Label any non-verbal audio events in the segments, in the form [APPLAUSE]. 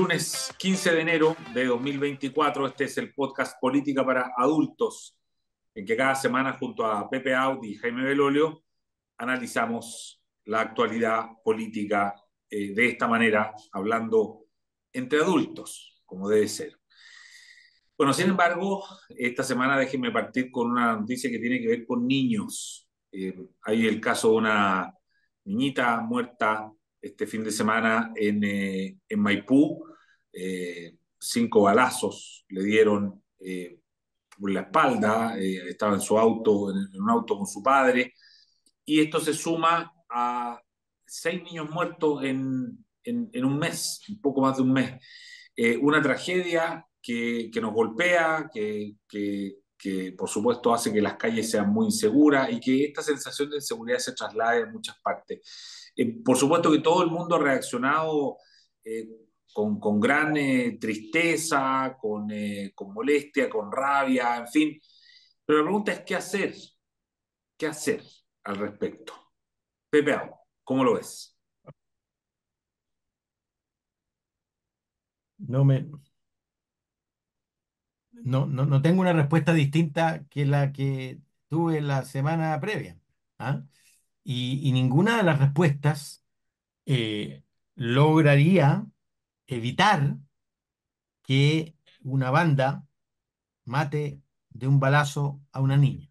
lunes 15 de enero de 2024. Este es el podcast Política para Adultos, en que cada semana junto a Pepe Audi y Jaime Belolio analizamos la actualidad política eh, de esta manera, hablando entre adultos, como debe ser. Bueno, sin embargo, esta semana déjenme partir con una noticia que tiene que ver con niños. Eh, hay el caso de una niñita muerta este fin de semana en, eh, en Maipú. Eh, cinco balazos le dieron eh, por la espalda, estaba en su auto, en, un auto con su padre, y esto se suma a seis niños muertos en, en, un mes, un poco más de un mes. una tragedia que, que, nos golpea, que, que, que por supuesto hace que las calles sean muy inseguras y que esta sensación de inseguridad se traslade en muchas partes. Eh, por supuesto que todo el mundo ha reaccionado eh, con, con, gran eh, tristeza, con, con, molestia, con rabia, en fin. Pero la pregunta es, ¿qué hacer? ¿Qué hacer al respecto? Pepe, ¿cómo lo ves? No me... No, no, no tengo una respuesta distinta que la que tuve la semana previa. ¿ah? y, ninguna de las respuestas eh, lograría evitar que una banda mate de un balazo a una niña.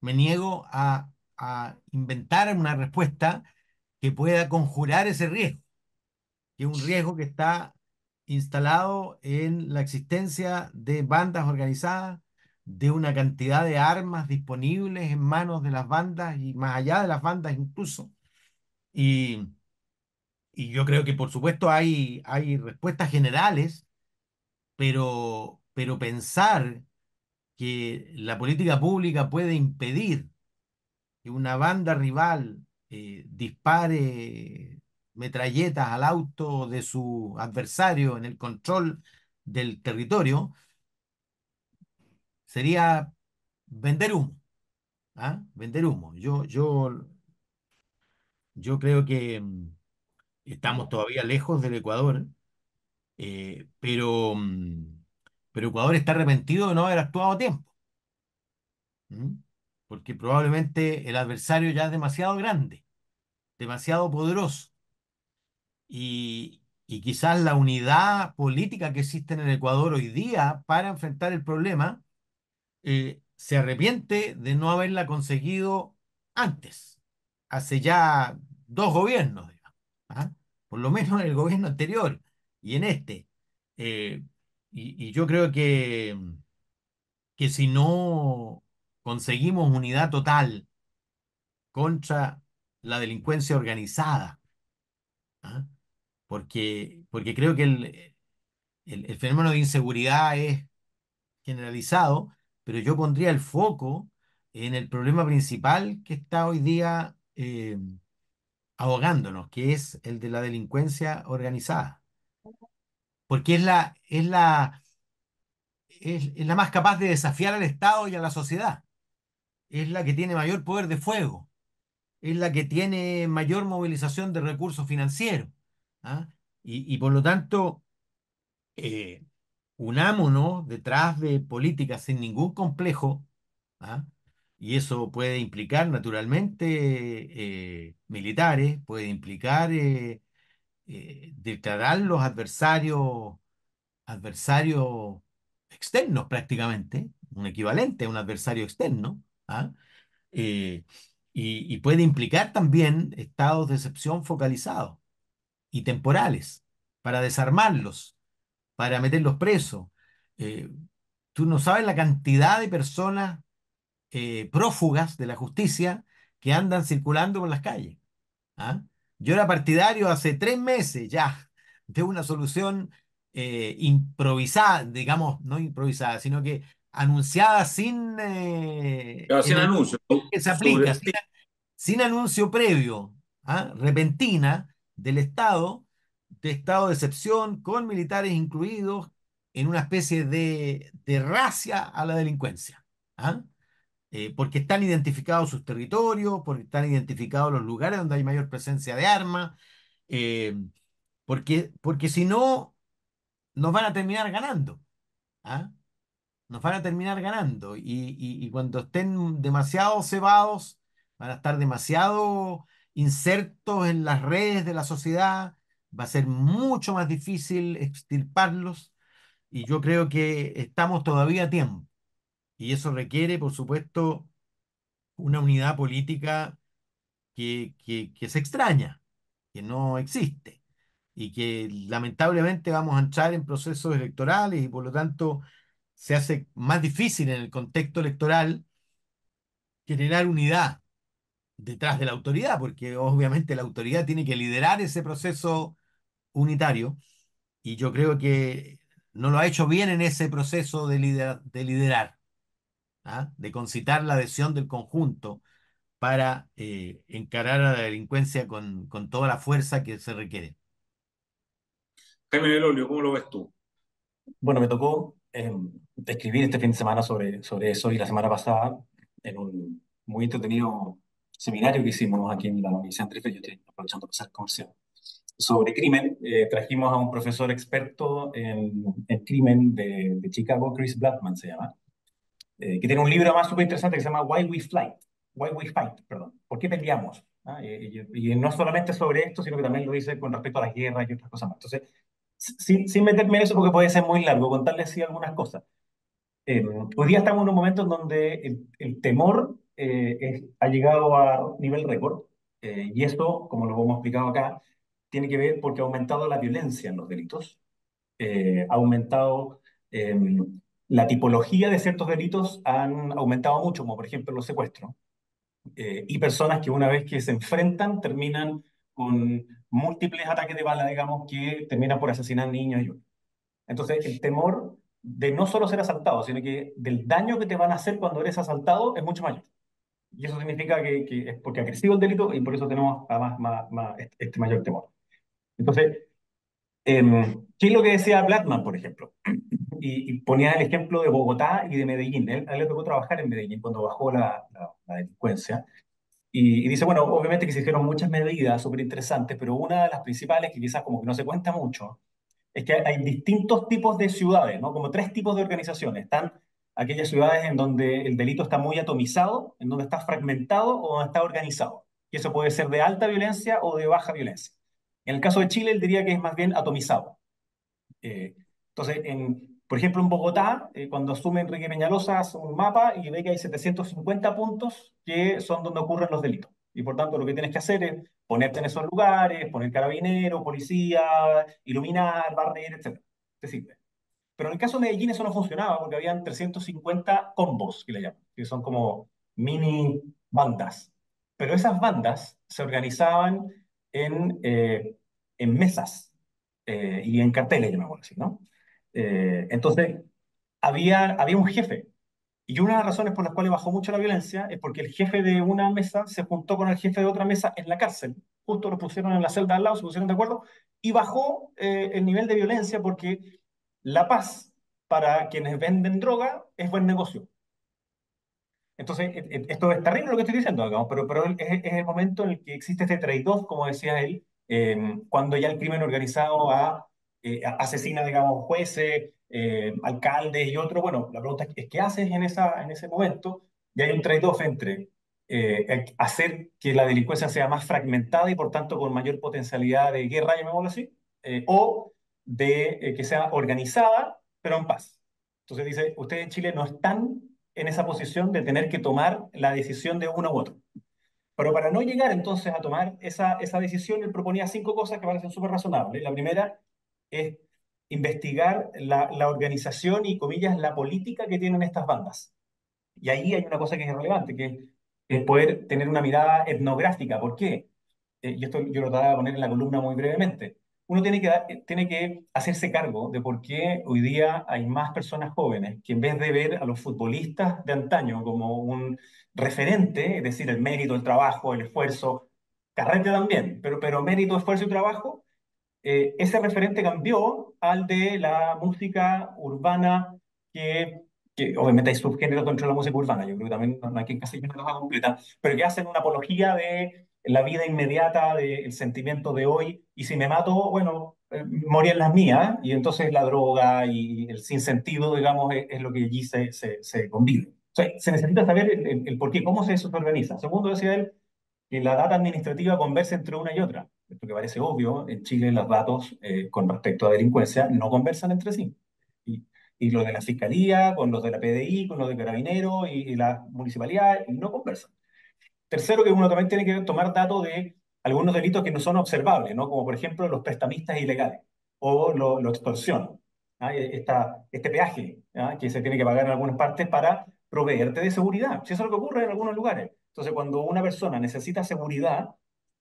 Me niego a, inventar una respuesta que pueda conjurar ese riesgo, que es un riesgo que está instalado en la existencia de bandas organizadas de una cantidad de armas disponibles en manos de las bandas y más allá de las bandas incluso. Y, y yo creo que por supuesto hay, hay respuestas generales, pero, pero pensar que la política pública puede impedir que una banda rival eh, dispare metralletas al auto de su adversario en el control del territorio, sería vender humo. ¿ah? Vender humo. Yo, yo, yo creo que mm, estamos todavía lejos del Ecuador, eh, pero, pero Ecuador está arrepentido de no haber actuado a tiempo. Porque probablemente el adversario ya es demasiado grande, demasiado poderoso. Y, y quizás la unidad política que existe en el Ecuador hoy día para enfrentar el problema eh, se arrepiente de no haberla conseguido antes, hace ya dos gobiernos, ¿ah? por lo menos en el gobierno anterior y en este. Eh, y, yo creo que, que si no conseguimos unidad total contra la delincuencia organizada, ¿ah? porque, porque creo que el, el fenómeno de inseguridad es generalizado, pero yo pondría el foco en el problema principal que está hoy día eh, ahogándonos, que es el de la delincuencia organizada. Porque es la, es la, es, la más capaz de desafiar al Estado y a la sociedad. Es la que tiene mayor poder de fuego. Es la que tiene mayor movilización de recursos financieros. ¿ah? Y, por lo tanto, eh, unámonos detrás de políticas sin ningún complejo, ¿ah? Y eso puede implicar naturalmente eh, militares, puede implicar eh, eh, declarar los adversarios, adversarios externos prácticamente, un equivalente a un adversario externo, ¿ah? y, y puede implicar también estados de excepción focalizados y temporales para desarmarlos para meterlos presos. Eh, tú no sabes la cantidad de personas eh, prófugas de la justicia que andan circulando por las calles. ¿ah? Yo era partidario hace tres meses ya de una solución eh, improvisada, digamos, no improvisada, sino que anunciada sin... sin anuncio. [LAUGHS] Que se aplica, sin, anuncio previo, ¿ah? repentina del Estado de estado de excepción, con militares incluidos, en una especie de, de racia a la delincuencia. ¿ah? Eh, porque están identificados sus territorios, porque están identificados los lugares donde hay mayor presencia de armas, eh, porque, porque si no, nos van a terminar ganando. ¿ah? Nos van a terminar ganando. Y, y cuando estén demasiado cebados, van a estar demasiado insertos en las redes de la sociedad, va a ser mucho más difícil extirparlos y yo creo que estamos todavía a tiempo. Y eso requiere, por supuesto, una unidad política que, que, se extraña, que no existe y que lamentablemente vamos a entrar en procesos electorales y por lo tanto se hace más difícil en el contexto electoral generar unidad detrás de la autoridad, porque obviamente la autoridad tiene que liderar ese proceso unitario y yo creo que no lo ha hecho bien en ese proceso de liderar, ¿ah? de concitar la adhesión del conjunto para eh, encarar a la delincuencia con, con, toda la fuerza que se requiere. Jaime Belolio, ¿cómo lo ves tú? Bueno, me tocó eh, escribir este fin de semana sobre, sobre eso y la semana pasada en un muy entretenido seminario que hicimos aquí en la Universidad de yo estoy aprovechando para hacer comercial, sobre crimen. Eh, trajimos a un profesor experto en, en crimen de, de, Chicago, Chris Blackman se llama, eh, que tiene un libro más súper interesante que se llama Why We Fight, Why We Fight, perdón, ¿por qué peleamos? ¿Ah? Y, y, no solamente sobre esto, sino que también lo dice con respecto a la guerra y otras cosas más. Entonces, sin, sin meterme en eso porque puede ser muy largo, contarles así algunas cosas. Eh, hoy día estamos en un momento en donde el, el temor eh, ha llegado a nivel récord, eh, y esto, como lo hemos explicado acá, tiene que ver porque ha aumentado la violencia en los delitos, eh, ha aumentado em, la tipología de ciertos delitos, han aumentado mucho, como por ejemplo los secuestros, y personas que una vez que se enfrentan terminan con múltiples ataques de bala, digamos, que terminan por asesinar niños y Entonces, el temor de no solo ser asaltado, sino que del daño que te van a hacer cuando eres asaltado es mucho mayor. Y eso significa que, que, es porque ha crecido el delito y por eso tenemos además más, más, este mayor temor. Entonces, eh, ¿qué es lo que decía Blackman, por ejemplo? Y, ponía el ejemplo de Bogotá y de Medellín. Él, él le tocó trabajar en Medellín cuando bajó la, la, delincuencia. Y, y, dice, bueno, obviamente que se hicieron muchas medidas súper interesantes, pero una de las principales que quizás como que no se cuenta mucho, es que hay distintos tipos de ciudades, ¿no? Como tres tipos de organizaciones. Están aquellas ciudades en donde el delito está muy atomizado, en donde está fragmentado o donde está organizado. Y eso puede ser de alta violencia o de baja violencia. En el caso de Chile, él diría que es más bien atomizado. Eh, entonces, en, por ejemplo, en Bogotá, eh, cuando asume Enrique Peñalosa, hace un mapa y ve que hay 750 puntos que son donde ocurren los delitos. Y por tanto, lo que tienes que hacer es ponerte en esos lugares, poner carabinero, policía, iluminar, barrer, etc. Te sirve. Pero en el caso de Medellín eso no funcionaba porque habían 350 combos, que le llaman, que son como mini bandas. Pero esas bandas se organizaban en, eh, en mesas eh, y en carteles, llamémoslo así, ¿no? Eh, entonces, había, había un jefe. Y una de las razones por las cuales bajó mucho la violencia es porque el jefe de una mesa se juntó con el jefe de otra mesa en la cárcel. Justo lo pusieron en la celda al lado, se pusieron de acuerdo, y bajó el nivel de violencia porque la paz para quienes venden droga es buen negocio. Entonces, e, e, esto es terrible lo que estoy diciendo, digamos, pero, pero es, el momento en el que existe este trade-off, como decía él, em, cuando ya el crimen organizado eh, asesina, digamos, jueces, eh, alcaldes y otros. Bueno, la pregunta es, ¿qué haces en, esa, en ese momento? Y hay un trade-off entre eh, hacer que la delincuencia sea más fragmentada y por tanto con mayor potencialidad de guerra, llamémoslo así, o de eh, que sea organizada, pero en paz. Entonces dice, ustedes en Chile no están en esa posición de tener que tomar la decisión de uno u otro. Pero para no llegar entonces a tomar esa, esa decisión, él proponía cinco cosas que parecen súper razonables. La primera es investigar la, la, organización y, comillas, la política que tienen estas bandas. Y ahí hay una cosa que es relevante, que es poder tener una mirada etnográfica. ¿Por qué? Eh, y esto yo lo trataba de poner en la columna muy brevemente uno tiene que, eh, tiene que hacerse cargo de por qué hoy día hay más personas jóvenes que en vez de ver a los futbolistas de antaño como un referente, es decir, el mérito, el trabajo, el esfuerzo, carrete también, pero, pero mérito, esfuerzo y trabajo, eh, ese referente cambió al de la música urbana que, que obviamente hay subgéneros dentro de la música urbana, yo creo que también no hay que encasillar la completa, pero que hacen una apología de la vida inmediata del sentimiento de hoy, y si me mato, bueno, eh, morían las mías, y entonces la droga y el sinsentido, digamos, es, es lo que allí se, se, se convive. O sea, se necesita saber el, el, el por qué, cómo se organiza. Segundo, decía él, que la data administrativa conversa entre una y otra. Esto que parece obvio, en Chile los datos eh, con respecto a delincuencia no conversan entre sí. Y, y los de la Fiscalía, con los de la PDI, con los de Carabineros y, y la municipalidad, no conversan. Tercero, que uno también tiene que tomar datos de algunos delitos que no son observables, ¿no? como por ejemplo los prestamistas ilegales o lo, lo extorsión, ¿ah? Esta, este peaje ¿ah? que se tiene que pagar en algunas partes para proveerte de seguridad. Si eso es lo que ocurre en algunos lugares. Entonces, cuando una persona necesita seguridad,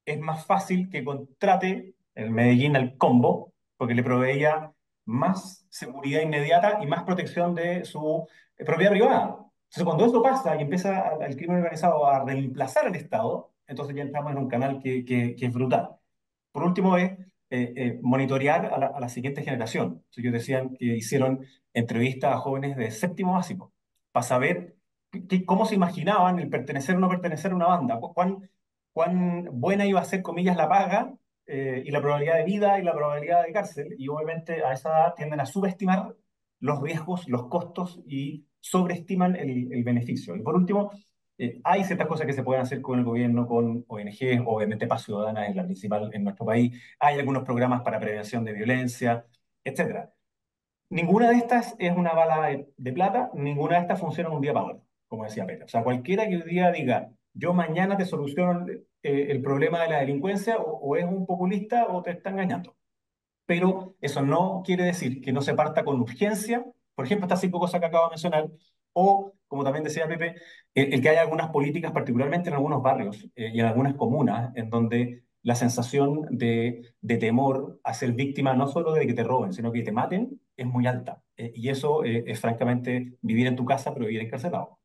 es más fácil que contrate el Medellín al combo, porque le proveía más seguridad inmediata y más protección de su propiedad privada. Entonces, cuando eso pasa y empieza el crimen organizado a reemplazar al Estado, entonces ya entramos en un canal que, que, que es brutal. Por último, es eh, eh, monitorear a la, a la, siguiente generación. Entonces, ellos decían que hicieron entrevistas a jóvenes de séptimo básico para saber que, cómo se imaginaban el pertenecer o no pertenecer a una banda, cuán, cuán buena iba a ser, comillas, la paga eh, y la probabilidad de vida y la probabilidad de cárcel. Y obviamente a esa edad tienden a subestimar los riesgos, los costos y sobreestiman el, el beneficio. Y por último, eh, hay ciertas cosas que se pueden hacer con el gobierno, con ONGs, obviamente Paz Ciudadana es la principal en nuestro país, hay algunos programas para prevención de violencia, etc. Ninguna de estas es una bala de, plata, ninguna de estas funciona un día para otro, como decía Pedro. O sea, cualquiera que hoy día diga, yo mañana te soluciono eh, el problema de la delincuencia, o, es un populista o te está engañando. Pero eso no quiere decir que no se parta con urgencia. Por ejemplo, estas cinco cosas que acabo de mencionar, o, como también decía Pepe, el, que haya algunas políticas, particularmente en algunos barrios eh, y en algunas comunas, en donde la sensación de, temor a ser víctima no solo de que te roben, sino que te maten, es muy alta. Eh, y eso eh, es francamente vivir en tu casa, pero vivir encarcelado.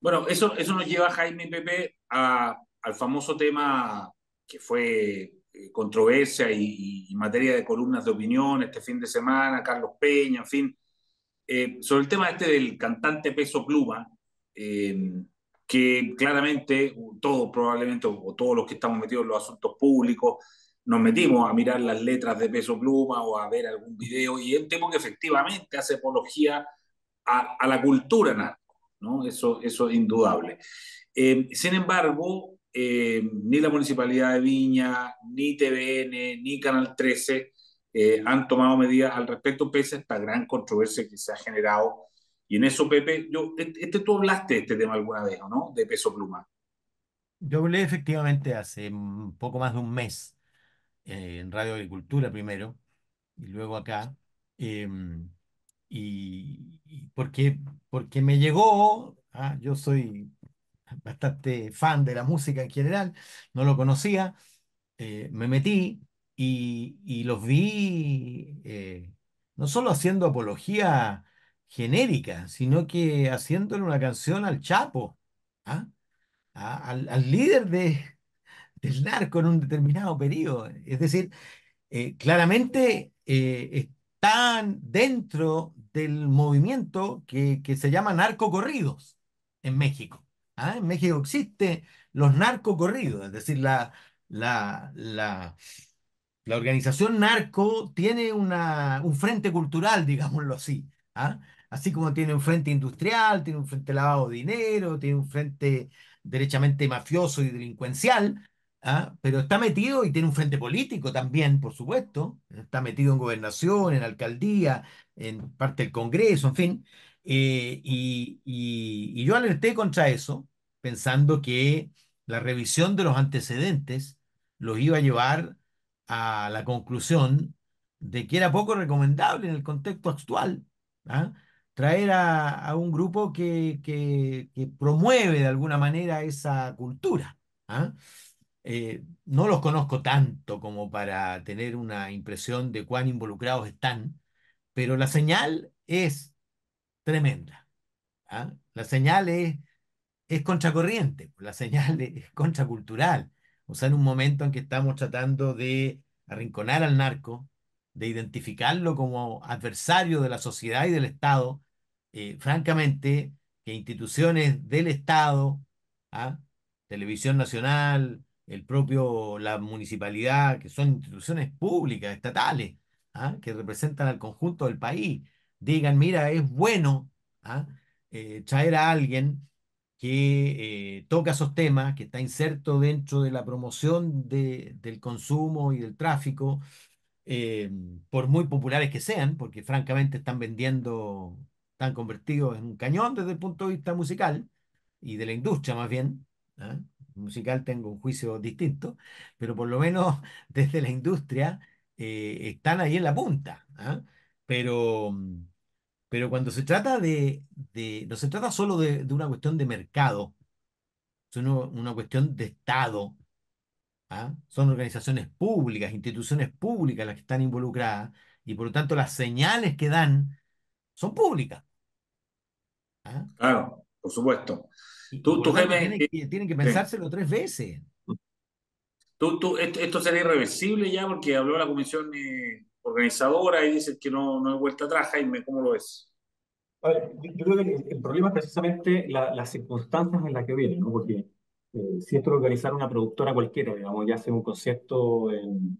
Bueno, eso, eso nos lleva, Jaime Pepe, a, al famoso tema que fue controversia y, y, materia de columnas de opinión este fin de semana, Carlos Peña, en fin, eh, sobre el tema este del cantante Peso Pluma, eh, que claramente todos probablemente, o todos los que estamos metidos en los asuntos públicos, nos metimos a mirar las letras de Peso Pluma o a ver algún video, y es un tema que efectivamente hace apología a, a la cultura ¿no? Eso, eso es indudable. Eh, sin embargo, eh, ni la Municipalidad de Viña, ni TVN, ni Canal 13 eh, han tomado medidas al respecto, pese a esta gran controversia que se ha generado. Y en eso, Pepe, yo, este, tú hablaste de este tema alguna vez, ¿o no? De peso pluma. Yo hablé efectivamente hace poco más de un mes en Radio Agricultura primero y luego acá. Y, porque, porque me llegó, ah, yo soy bastante fan de la música en general, no lo conocía, eh, me metí y, y los vi eh, no solo haciendo apología genérica, sino que haciéndole una canción al Chapo, ¿ah? A, al, al, líder de, del narco en un determinado periodo. Es decir, eh, claramente están dentro del movimiento que, que se llama narcocorridos en México. ¿ah? En México existe los narcocorridos, es decir, la, la, la la organización narco tiene una, un frente cultural, [LAUGHS] digámoslo así. ¿ah? Así como tiene un frente industrial, tiene un frente lavado de dinero, tiene un frente derechamente mafioso y delincuencial, ¿ah? pero está metido y tiene un frente político también, por supuesto. Está metido en gobernación, en alcaldía, en parte del Congreso, en fin. Eh, y, y, y yo alerté contra eso, pensando que la revisión de los antecedentes los iba a llevar a la conclusión de que era poco recomendable en el contexto actual ¿ah? traer a, a, un grupo que, que, que, promueve de alguna manera esa cultura. ¿ah? Eh, no los conozco tanto como para tener una impresión de cuán involucrados están, pero la señal es tremenda. ¿ah? La señal es, es contracorriente, [LAUGHS] la señal es contracultural. O sea, en un momento en que estamos tratando de arrinconar al narco, de identificarlo como adversario de la sociedad y del Estado, eh, francamente, que instituciones del Estado, ¿ah? Televisión Nacional, el propio, la municipalidad, que son instituciones públicas, estatales, ¿ah? que representan al conjunto del país, digan, mira, es bueno ¿ah? eh, traer a alguien que eh, toca esos temas, que está inserto dentro de la promoción del consumo y del tráfico, eh, por muy populares que sean, porque francamente están vendiendo, están convertidos en un cañón desde el punto de vista musical y de la industria más bien. ¿ah? Musical tengo un juicio distinto, pero por lo menos [LAUGHS] desde la industria eh, están ahí en la punta. ¿ah? Pero, pero cuando se trata de, no se trata solo de, una cuestión de mercado, sino una cuestión de Estado, ¿ah? Son organizaciones públicas, instituciones públicas las que están involucradas y por lo tanto las señales que dan son públicas. ¿ah? Claro, por supuesto. tú, tú tienen, que, tienen que pensárselo tres veces. Tú, tú, esto, sería irreversible ya porque habló la comisión eh, organizadora y dice que no, no hay vuelta atrás, Jaime, ¿cómo lo ves? yo, creo que el, problema es precisamente las circunstancias en las que viene, ¿no? Porque eh, si esto lo organizara una productora cualquiera, digamos, ya sea un concierto en,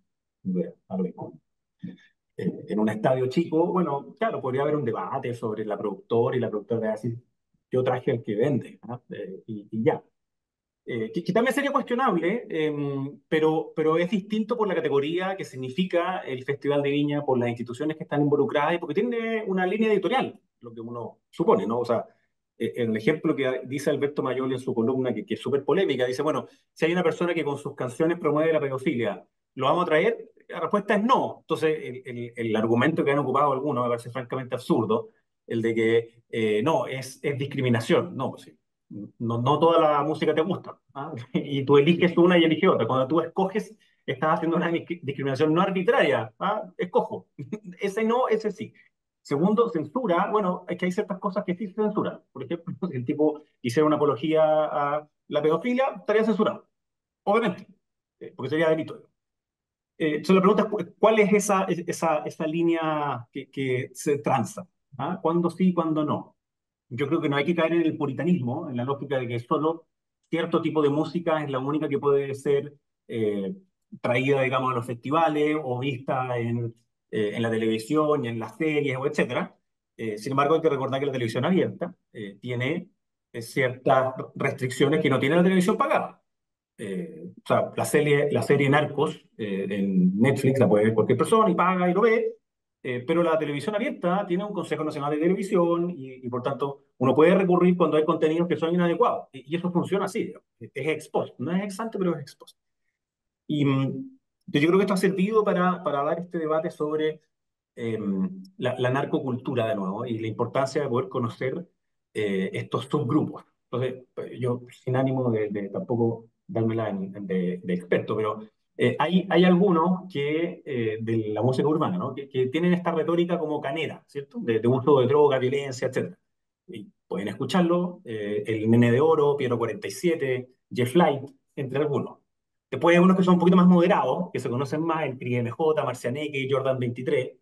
en un estadio chico, bueno, claro, podría haber un debate sobre la productora y la productora de decir, yo traje el que vende, eh, y, ya. Eh, que, también sería cuestionable, em, pero, pero es distinto por la categoría que significa el Festival de Viña, por las instituciones que están involucradas y porque tiene una línea editorial, lo que uno supone, ¿no? O sea, eh, el ejemplo que dice Alberto Mayoli en su columna, que, es súper polémica, dice, bueno, si hay una persona que con sus canciones promueve la pedofilia, ¿lo vamos a traer? La respuesta es no. Entonces, el, el, argumento que han ocupado algunos me parece francamente absurdo, el de que eh, no, es, es discriminación. No, sí. no, no toda la música te gusta. ¿ah? [LAUGHS] Y tú eliges una y eliges otra. Cuando tú escoges, estás haciendo una discriminación no arbitraria. ¿ah? Escojo. [LAUGHS] ese no, ese sí. Segundo, censura. Bueno, es que hay ciertas cosas que sí se censuran. Por ejemplo, si [LAUGHS] el tipo hiciera una apología a la pedofilia, estaría censurado. Obviamente, eh, porque sería delito. Eh, entonces la pregunta es, ¿cuál es esa, esa, esa línea que, que se tranza? ¿Ah? ¿Cuándo sí, cuándo no? Yo creo que no hay que caer en el puritanismo, en la lógica de que solo cierto tipo de música es la única que puede ser eh, traída, digamos, a los festivales o vista en eh, en la televisión y en las series, etc. Eh, sin embargo, hay que recordar que la televisión abierta eh, tiene ciertas restricciones que no tiene la televisión pagada. o sea, la serie, la serie Narcos en Netflix la puede ver cualquier persona y paga y lo ve, pero la televisión abierta tiene un Consejo Nacional de Televisión y, por tanto uno puede recurrir cuando hay contenidos que son inadecuados. Y, eso funciona así, es ex no es ex ante, pero es ex Y mm, yo creo que esto ha servido para, para dar este debate sobre em, la, narcocultura de nuevo y la importancia de poder conocer eh, estos subgrupos. Entonces, pues, yo sin ánimo de, tampoco dármela de, de, experto, pero eh, hay, hay algunos que, eh, de la música urbana, ¿no? que, que, tienen esta retórica como canera, ¿cierto? De, uso de droga, violencia, etc. Y pueden escucharlo, el Nene de Oro, Piero 47, Jeff Light, entre algunos. Después hay unos que son un poquito más moderados, que se conocen más, el PRIMJ, Marcianeque Jordan 23,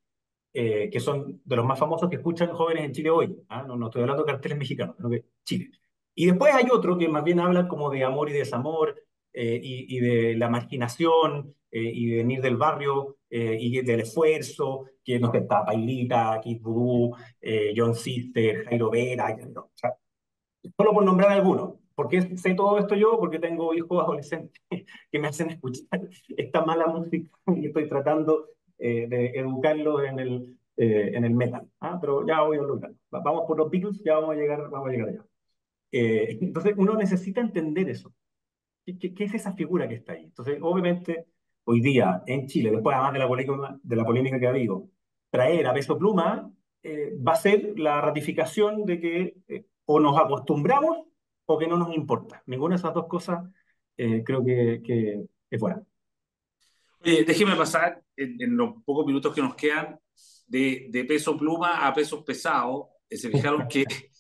eh, que son de los más famosos que escuchan jóvenes en Chile hoy. ¿ah? No, no, estoy hablando de carteles mexicanos, sino que Chile. Y después hay otro que más bien habla como de amor y desamor, eh, y, de la marginación, eh, y de venir del barrio, y del esfuerzo, que nos está Pailita, Kid Voodoo, John Sister, Jairo Vera, o sea, solo por nombrar algunos. ¿Por qué sé todo esto yo? Porque tengo hijos adolescentes [LAUGHS] que me hacen escuchar esta mala música [LAUGHS] y estoy tratando eh, de educarlos en el, eh, en el metal. ¿ah? Pero ya voy a lograr. Vamos por los Beatles, ya vamos a llegar, vamos a llegar allá. Eh, entonces uno necesita entender eso. ¿Qué, ¿Qué, es esa figura que está ahí? Entonces, obviamente, hoy día en Chile, después además de la polémica, de la polémica que ha habido, traer a Peso Pluma va a ser la ratificación de que o nos acostumbramos o que no nos importa. Ninguna de esas dos cosas eh, creo que, que, es buena. Oye, déjeme pasar en, los pocos minutos que nos quedan de, de peso pluma a pesos pesados. Eh, se fijaron que, [LAUGHS]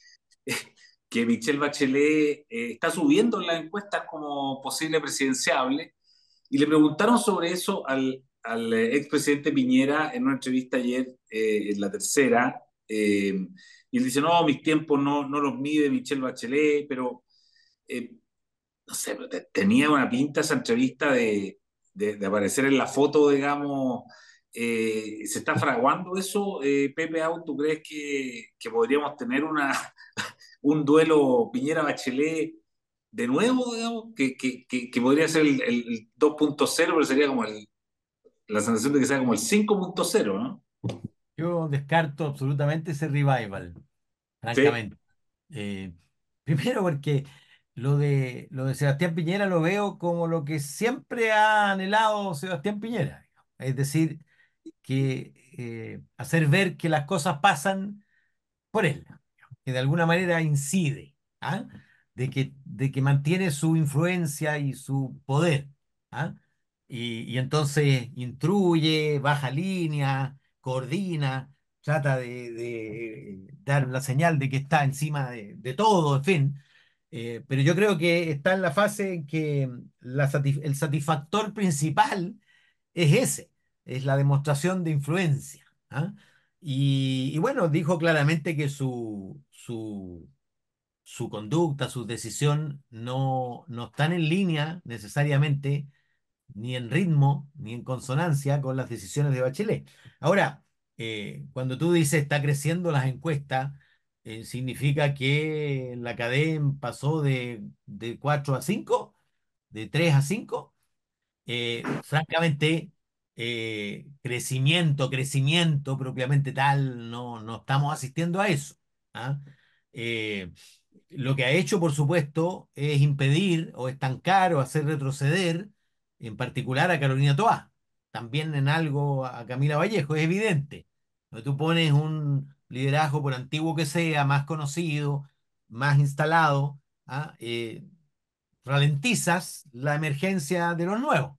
que Michelle Bachelet eh, está subiendo en las encuestas como posible presidenciable y le preguntaron sobre eso al, al expresidente Piñera en una entrevista ayer, en la tercera, y él dice, no, mis tiempos no, no los mide Michelle Bachelet, pero eh, no sé, tenía una pinta esa entrevista de, de, aparecer en la foto, digamos. Eh, ¿Se está fraguando eso, eh, Pepe Out? ¿Tú crees que, que podríamos tener una, un duelo Piñera-Bachelet de nuevo, digamos? Que, que, que podría ser el, el 2.0, pero sería como el, la sensación de que sea como el 5.0, ¿no? Yo descarto absolutamente ese revival, francamente. Eh, primero porque lo de, lo de Sebastián Piñera lo veo como lo que siempre ha anhelado Sebastián Piñera. Es decir, que eh, hacer ver que las cosas pasan por él, que de alguna manera incide, ¿ah? de, que, mantiene su influencia y su poder. ¿ah? Y, entonces intruye, baja línea, coordina, trata de, dar la señal de que está encima de, todo, en fin. Eh, pero yo creo que está en la fase en que el satisfactor principal es ese, es la demostración de influencia. ¿ah? Y, bueno, dijo claramente que su, su, su conducta, su decisión no, no están en línea necesariamente ni en ritmo, ni en consonancia con las decisiones de Bachelet. Ahora, eh, cuando tú dices está creciendo las encuestas, eh, significa que la cadena pasó de, de 4 a 5, de 3 a 5. Eh, francamente, crecimiento, crecimiento propiamente tal, no, no estamos asistiendo a eso. ¿ah? lo que ha hecho, por supuesto, es impedir o estancar o hacer retroceder en particular a Carolina Toá, también en algo a Camila Vallejo, es evidente. Tú pones un liderazgo, por antiguo que sea, más conocido, más instalado, ¿ah? eh, ralentizas la emergencia de los nuevos.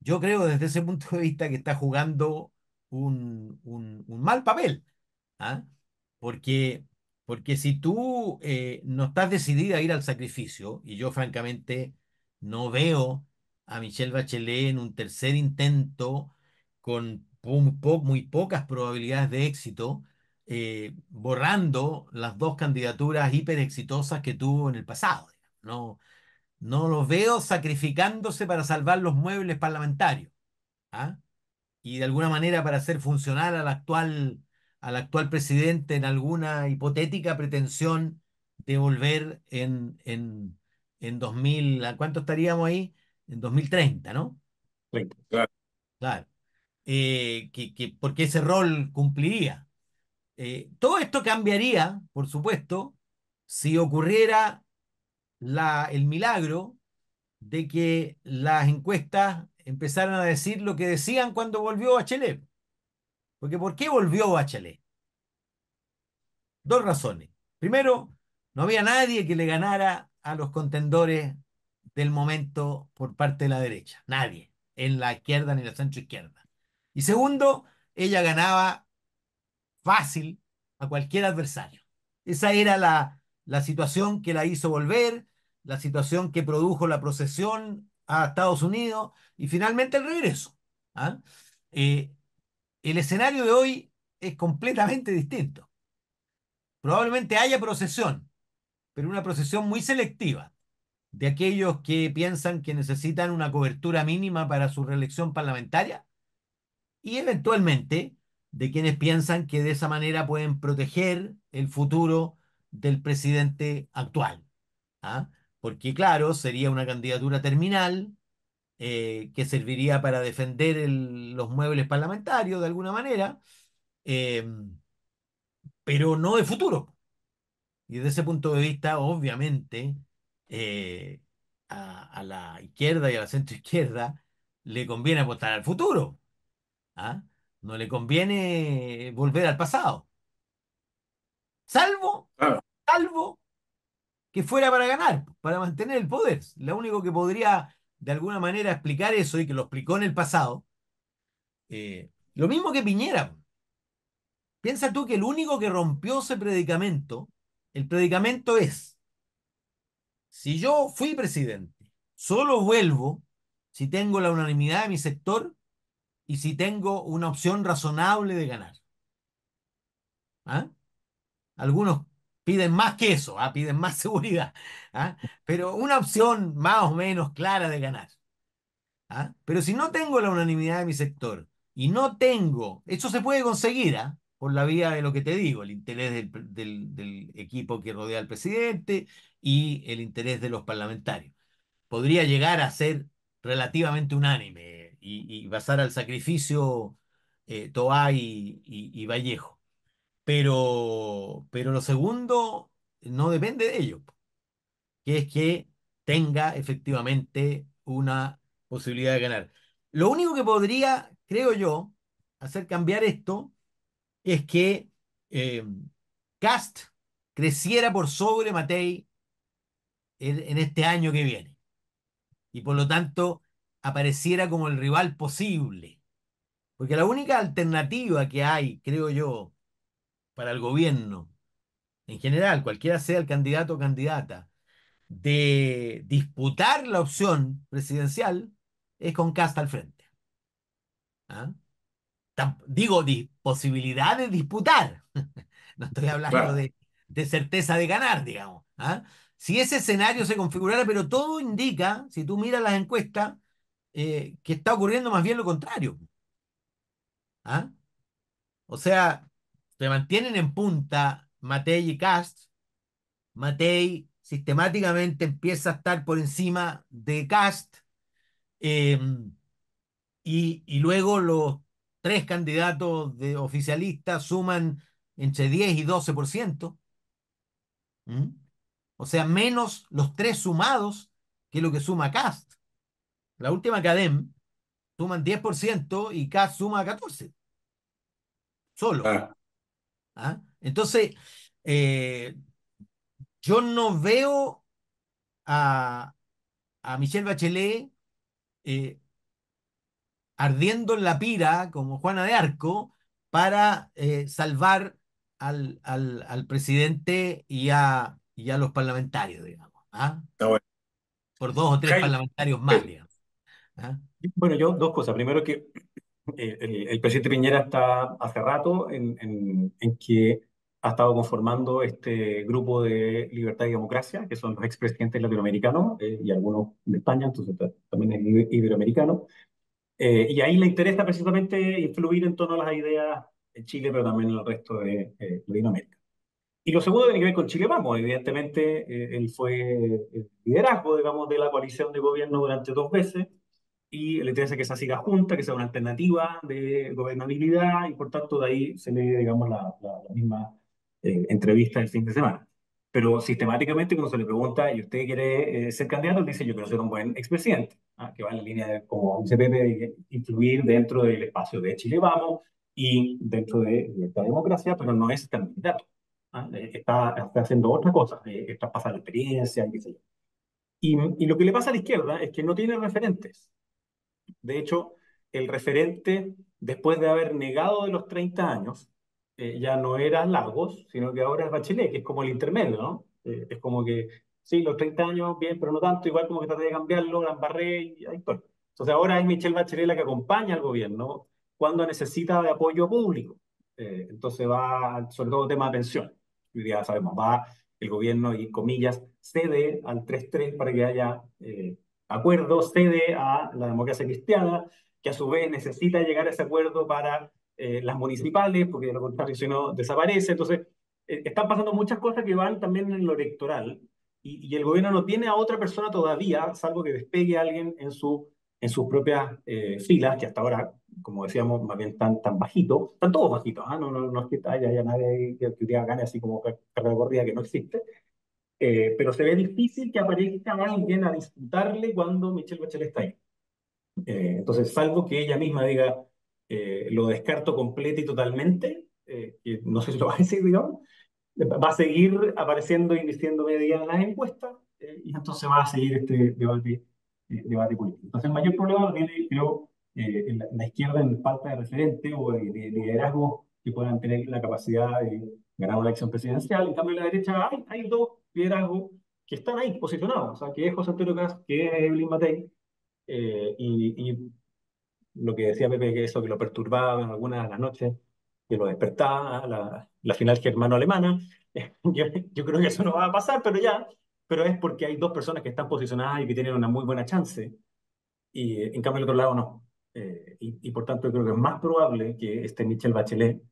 Yo creo desde ese punto de vista que está jugando un, mal papel, ¿ah? porque, porque si tú eh, no estás decidida a ir al sacrificio, y yo francamente no veo a Michelle Bachelet en un tercer intento con muy, pocas probabilidades de éxito, eh, borrando las dos candidaturas hiper exitosas que tuvo en el pasado. No, no los veo sacrificándose para salvar los muebles parlamentarios. ¿ah? Y de alguna manera para hacer funcionar al actual, al actual presidente en alguna hipotética pretensión de volver en, en, en 2000, ¿a cuánto estaríamos ahí? en 2030, ¿no? claro. Claro. Eh, que, porque ese rol cumpliría. Eh, todo esto cambiaría, por supuesto, si ocurriera la, el milagro de que las encuestas empezaran a decir lo que decían cuando volvió Bachelet. Porque ¿por qué volvió Bachelet? Dos razones. Primero, no había nadie que le ganara a los contendores del momento por parte de la derecha. Nadie. En la izquierda ni en la centro izquierda. Y segundo, ella ganaba fácil a cualquier adversario. Esa era la, la situación que la hizo volver, la situación que produjo la procesión a Estados Unidos y finalmente el regreso. ¿ah? Eh, el escenario de hoy es completamente distinto. Probablemente haya procesión, pero una procesión muy selectiva de aquellos que piensan que necesitan una cobertura mínima para su reelección parlamentaria y eventualmente de quienes piensan que de esa manera pueden proteger el futuro del presidente actual. ¿ah? Porque claro, sería una candidatura terminal eh, que serviría para defender los muebles parlamentarios de alguna manera, eh, pero no de futuro. Y desde ese punto de vista, obviamente, eh, a, la izquierda y a la centro izquierda le conviene apostar al futuro. ¿ah? No le conviene volver al pasado. Salvo, salvo que fuera para ganar, para mantener el poder. Lo único que podría de alguna manera explicar eso y que lo explicó en el pasado, eh, lo mismo que Piñera. Piensa tú que el único que rompió ese predicamento, el predicamento es si yo fui presidente, solo vuelvo si tengo la unanimidad de mi sector y si tengo una opción razonable de ganar. ¿Ah? Algunos piden más que eso, ¿ah? piden más [LAUGHS] seguridad, ¿ah? pero una opción más o menos clara de ganar. ¿ah? Pero si no tengo la unanimidad de mi sector y no tengo, eso se puede conseguir ¿ah? por la vía de lo que te digo, el interés del, del, equipo que rodea al presidente y el interés de los parlamentarios. Podría llegar a ser relativamente unánime y, pasar al sacrificio eh, Toá y, y Vallejo. Pero, pero lo segundo no depende de ello, que es que tenga efectivamente una posibilidad de ganar. Lo único que podría, creo yo, hacer cambiar esto es que eh, Cast creciera por sobre Matei en, este año que viene y por lo tanto apareciera como el rival posible. Porque la única alternativa que hay, creo yo, para el gobierno, en general, cualquiera sea el candidato o candidata, de disputar la opción presidencial, es con Casta al frente. ¿Ah? Digo, posibilidad de disputar. [LAUGHS] no estoy hablando claro. de, de, certeza de ganar, digamos. ¿Ah? Si ese escenario se configurara, pero todo indica, si tú miras las encuestas, eh, que está ocurriendo más bien lo contrario. ¿Ah? O sea, se mantienen en punta Matei y Cast. Matei sistemáticamente empieza a estar por encima de Cast. Eh, y, y, luego los tres candidatos de oficialistas suman entre 10 y 12%. ¿Mm? O sea, menos los tres sumados que lo que suma Cast. La última cadem suman 10% y Cast suma 14%. Solo. Ah. ¿Ah? Entonces, eh, yo no veo a, a Michelle Bachelet eh, ardiendo en la pira como Juana de Arco para eh, salvar al, al, al, presidente y a, y a los parlamentarios, digamos. ¿ah? Bueno. Por dos o tres Jaime. parlamentarios más, digamos. ¿ah? Bueno, yo dos cosas. Primero que el, el, presidente Piñera está hace rato en, en, en, que ha estado conformando este grupo de libertad y democracia, que son los expresidentes latinoamericanos eh, y algunos de España, entonces también es iberoamericano. Eh, y ahí le interesa precisamente influir en torno a las ideas en Chile, pero también en el resto de eh, Latinoamérica. Y lo segundo tiene que ver con Chile Vamos. Evidentemente, eh, él fue el liderazgo, digamos, de la coalición de gobierno durante dos veces y le interesa que esa siga junta, que sea una alternativa de gobernabilidad y por tanto de ahí se le, digamos, la, la, la misma eh, entrevista el fin de semana. Pero sistemáticamente cuando se le pregunta, ¿y usted quiere eh, ser candidato? Él dice, yo quiero ser un buen expresidente, ¿ah? que va en la línea de, como dice de influir dentro del espacio de Chile Vamos y dentro de esta democracia, pero no es candidato. ¿ah? Eh, está, está, haciendo otra cosa, eh, está pasando experiencia, y qué sé yo. Y, y lo que le pasa a la izquierda es que no tiene referentes. De hecho, el referente, después de haber negado de los 30 años, eh, ya no era Lagos, sino que ahora es Bachelet, que es como el intermedio, ¿no? Eh, es como que, sí, los 30 años, bien, pero no tanto, igual como que traté de cambiarlo, Lambarré y ahí todo. Entonces ahora es Michelle Bachelet la que acompaña al gobierno cuando necesita de apoyo público. Eh, entonces va, sobre todo tema de pensión. Hoy día sabemos, va el gobierno y comillas, cede al 3-3 para que haya eh, acuerdo, cede a la democracia cristiana, que a su vez necesita llegar a ese acuerdo para eh, las municipales, porque de lo contrario si no desaparece. Entonces, eh, están pasando muchas cosas que van también en lo electoral y, y, el gobierno no tiene a otra persona todavía, salvo que despegue a alguien en, su, en sus propias eh, filas, que hasta ahora, como decíamos, más bien tan, tan bajitos, están todos bajitos, ¿ah? no, no, no, es que haya, haya nadie que, que gane así como carrera corrida que no existe. Eh, pero se ve difícil que aparezca alguien a disputarle cuando Michelle Bachelet está ahí. Eh, entonces, salvo que ella misma diga, eh, lo descarto completo y totalmente, eh, que no sé si lo va a decir, digamos, va a seguir apareciendo y diciendo media en las encuestas, eh, y entonces va a seguir este debate, eh, debate político. Entonces el mayor problema lo tiene, creo, en la, en, la, izquierda en falta de referente o de, de, liderazgo que puedan tener la capacidad de ganar una elección presidencial. En cambio, en la derecha hay, hay dos liderazgos que están ahí posicionados, o sea, que es José Antonio Caz, que es Evelyn Matei, y, y lo que decía Pepe, que eso que lo perturbaba en algunas de las noches, que lo despertaba la, la final germano-alemana. [LAUGHS] Yo, yo creo que eso no va a pasar, pero ya, pero es porque hay dos personas que están posicionadas y que tienen una muy buena chance, y en cambio el otro lado no. Eh, y, y, por tanto creo que es más probable que esté Michelle Bachelet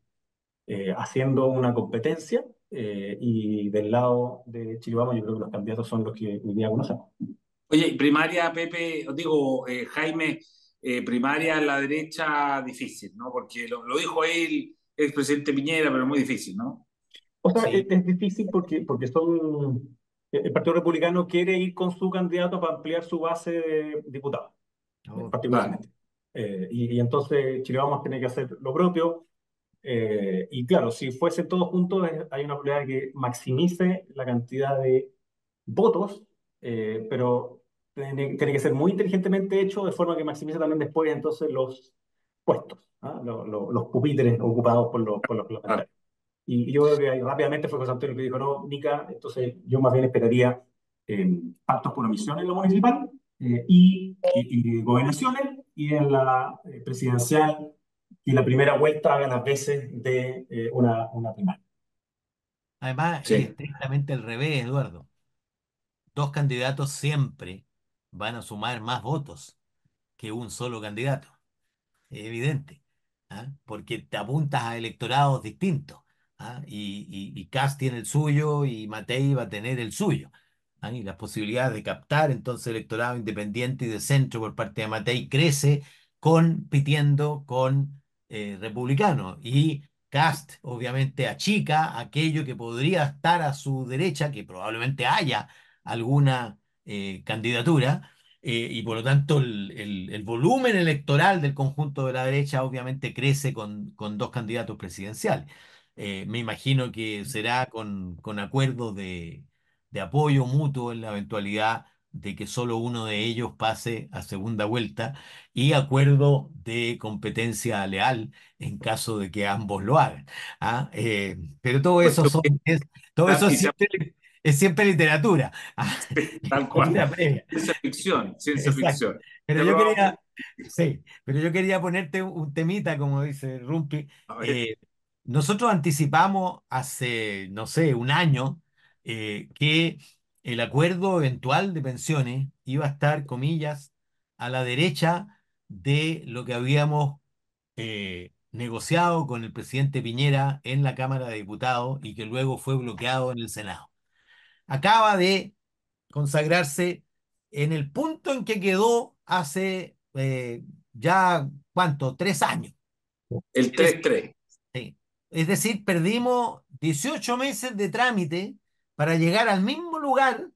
eh, haciendo una competencia eh, y del lado de Chiribama yo creo que los candidatos son los que hoy día conocemos. Oye, primaria, Pepe, digo, eh, Jaime, eh, primaria a la derecha difícil, ¿no? Porque lo, lo dijo él, el presidente Piñera, pero muy difícil, ¿no? O sea, sí. es, es, difícil porque, porque son... El Partido Republicano quiere ir con su candidato para ampliar su base de diputados, oh, particularmente. Eh, y, y, entonces Chile Vamos tiene que hacer lo propio. Eh, y claro, si fuesen todos juntos, hay una probabilidad de que maximice la cantidad de votos, eh, pero tiene, tiene, que ser muy inteligentemente hecho de forma que maximice también después entonces los puestos, ¿ah? los, los, los, pupitres ocupados por los, por los parlamentarios. Y yo creo que ahí rápidamente fue José Antonio que dijo, no, Nica, entonces yo más bien esperaría eh, pactos por omisión en lo municipal eh, y, y, y, gobernaciones y en la eh, presidencial y la primera vuelta haga las veces de eh, una, una primaria. Además, sí. es estrictamente al revés, Eduardo. Dos candidatos siempre van a sumar más votos que un solo candidato. Es evidente, ¿ah? porque te apuntas a electorados distintos. ¿ah? Y, y, y Kass tiene el suyo y Matei va a tener el suyo. ¿ah? Y las posibilidades de captar entonces electorado independiente y de centro por parte de Matei crece compitiendo con eh, republicanos. Y Cast obviamente achica aquello que podría estar a su derecha, que probablemente haya alguna eh, candidatura, eh, y por lo tanto el, el, volumen electoral del conjunto de la derecha obviamente crece con, con dos candidatos presidenciales. Me imagino que será con, con acuerdos de, de, apoyo mutuo en la eventualidad de que solo uno de ellos pase a segunda vuelta y acuerdo de competencia leal en caso de que ambos lo hagan. ¿ah? Eh, pero todo eso, son, es, todo eso siempre, es siempre literatura. Tal [LAUGHS] cual. Ciencia ficción, ciencia Exacto. ficción. Pero yo quería, sí, pero yo quería ponerte un temita, como dice Rumpi. Eh, nosotros anticipamos hace, no sé, un año eh, que el acuerdo eventual de pensiones iba a estar, comillas, a la derecha de lo que habíamos eh, negociado con el presidente Piñera en la Cámara de Diputados y que luego fue bloqueado en el Senado. Acaba de consagrarse en el punto en que quedó hace eh, ya, ¿cuánto? Tres años. El 3-3. Sí. Es decir, perdimos 18 meses de trámite para llegar al mismo lugar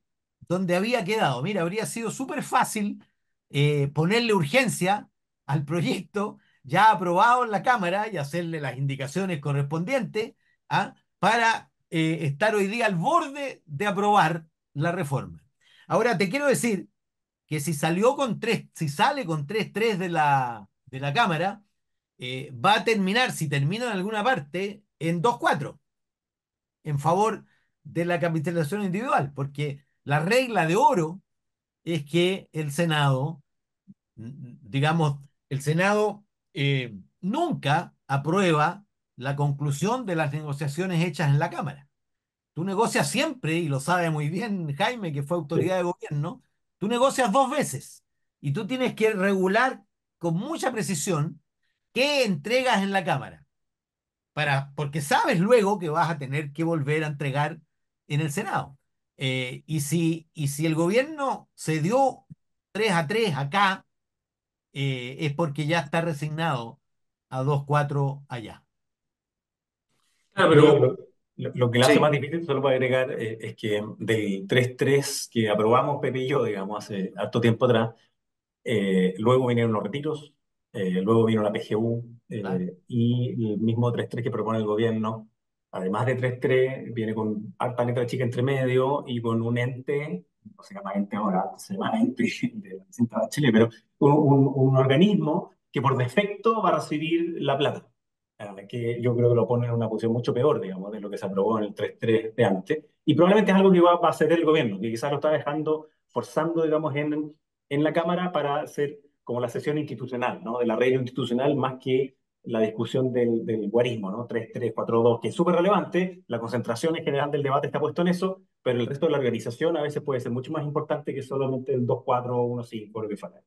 donde había quedado. Mira, habría sido súper fácil eh, ponerle urgencia al proyecto ya aprobado en la Cámara y hacerle las indicaciones correspondientes ¿ah? para eh, estar hoy día al borde de aprobar la reforma. Ahora, te quiero decir que si salió con tres, si sale con 3-3 de la, de la Cámara, eh, va a terminar, si termina en alguna parte, en 2-4, en favor de la capitalización individual, porque la regla de oro es que el Senado, digamos, el Senado eh, nunca aprueba la conclusión de las negociaciones hechas en la Cámara. Tú negocias siempre, y lo sabe muy bien Jaime, que fue autoridad de gobierno, tú negocias dos veces y tú tienes que regular con mucha precisión qué entregas en la Cámara. Para, porque sabes luego que vas a tener que volver a entregar en el Senado. Eh, y, si, y si el gobierno se dio 3 a 3 acá, eh, es porque ya está resignado a 2-4 allá. Ah, pero lo, lo, lo que le hace sí. más difícil, solo para agregar, eh, es que del 3-3 que aprobamos Pepe y yo, digamos, hace harto tiempo atrás, eh, luego vinieron los retiros, eh, luego vino la PGU claro. y el mismo 3-3 que propone el gobierno además de 3-3, viene con harta letra chica entre medio y con un ente, no se llama ente ahora, se llama ente [LAUGHS] de la Presidenta de Chile, pero un, un, un, organismo que por defecto va a recibir la plata, que yo creo que lo pone en una posición mucho peor, digamos, de lo que se aprobó en el 3-3 de antes, y probablemente es algo que va, va a hacer el gobierno, que quizás lo está dejando, forzando, digamos, en, en la Cámara para hacer como la sesión institucional, ¿no? De la regla institucional más que la discusión del, guarismo, ¿no? 3-3-4-2, que es súper relevante, la concentración en general del debate está puesto en eso, pero el resto de la organización a veces puede ser mucho más importante que solamente el 2-4-1-5, lo que fuera.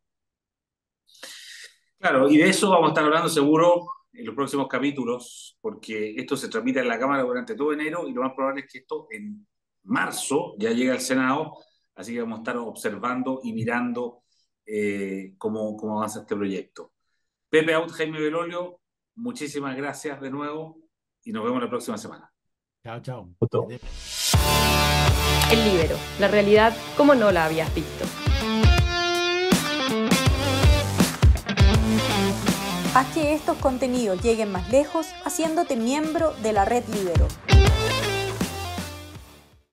Claro, y de eso vamos a estar hablando seguro en los próximos capítulos, porque esto se transmite en la Cámara durante todo enero y lo más probable es que esto en marzo ya llegue al Senado, así que vamos a estar observando y mirando eh, cómo, cómo avanza este proyecto. Pepe Out, Jaime Belolio, muchísimas gracias de nuevo y nos vemos la próxima semana. Chao, chao. El libero, la realidad como no la habías visto. Haz que estos contenidos lleguen más lejos haciéndote miembro de la red Libero.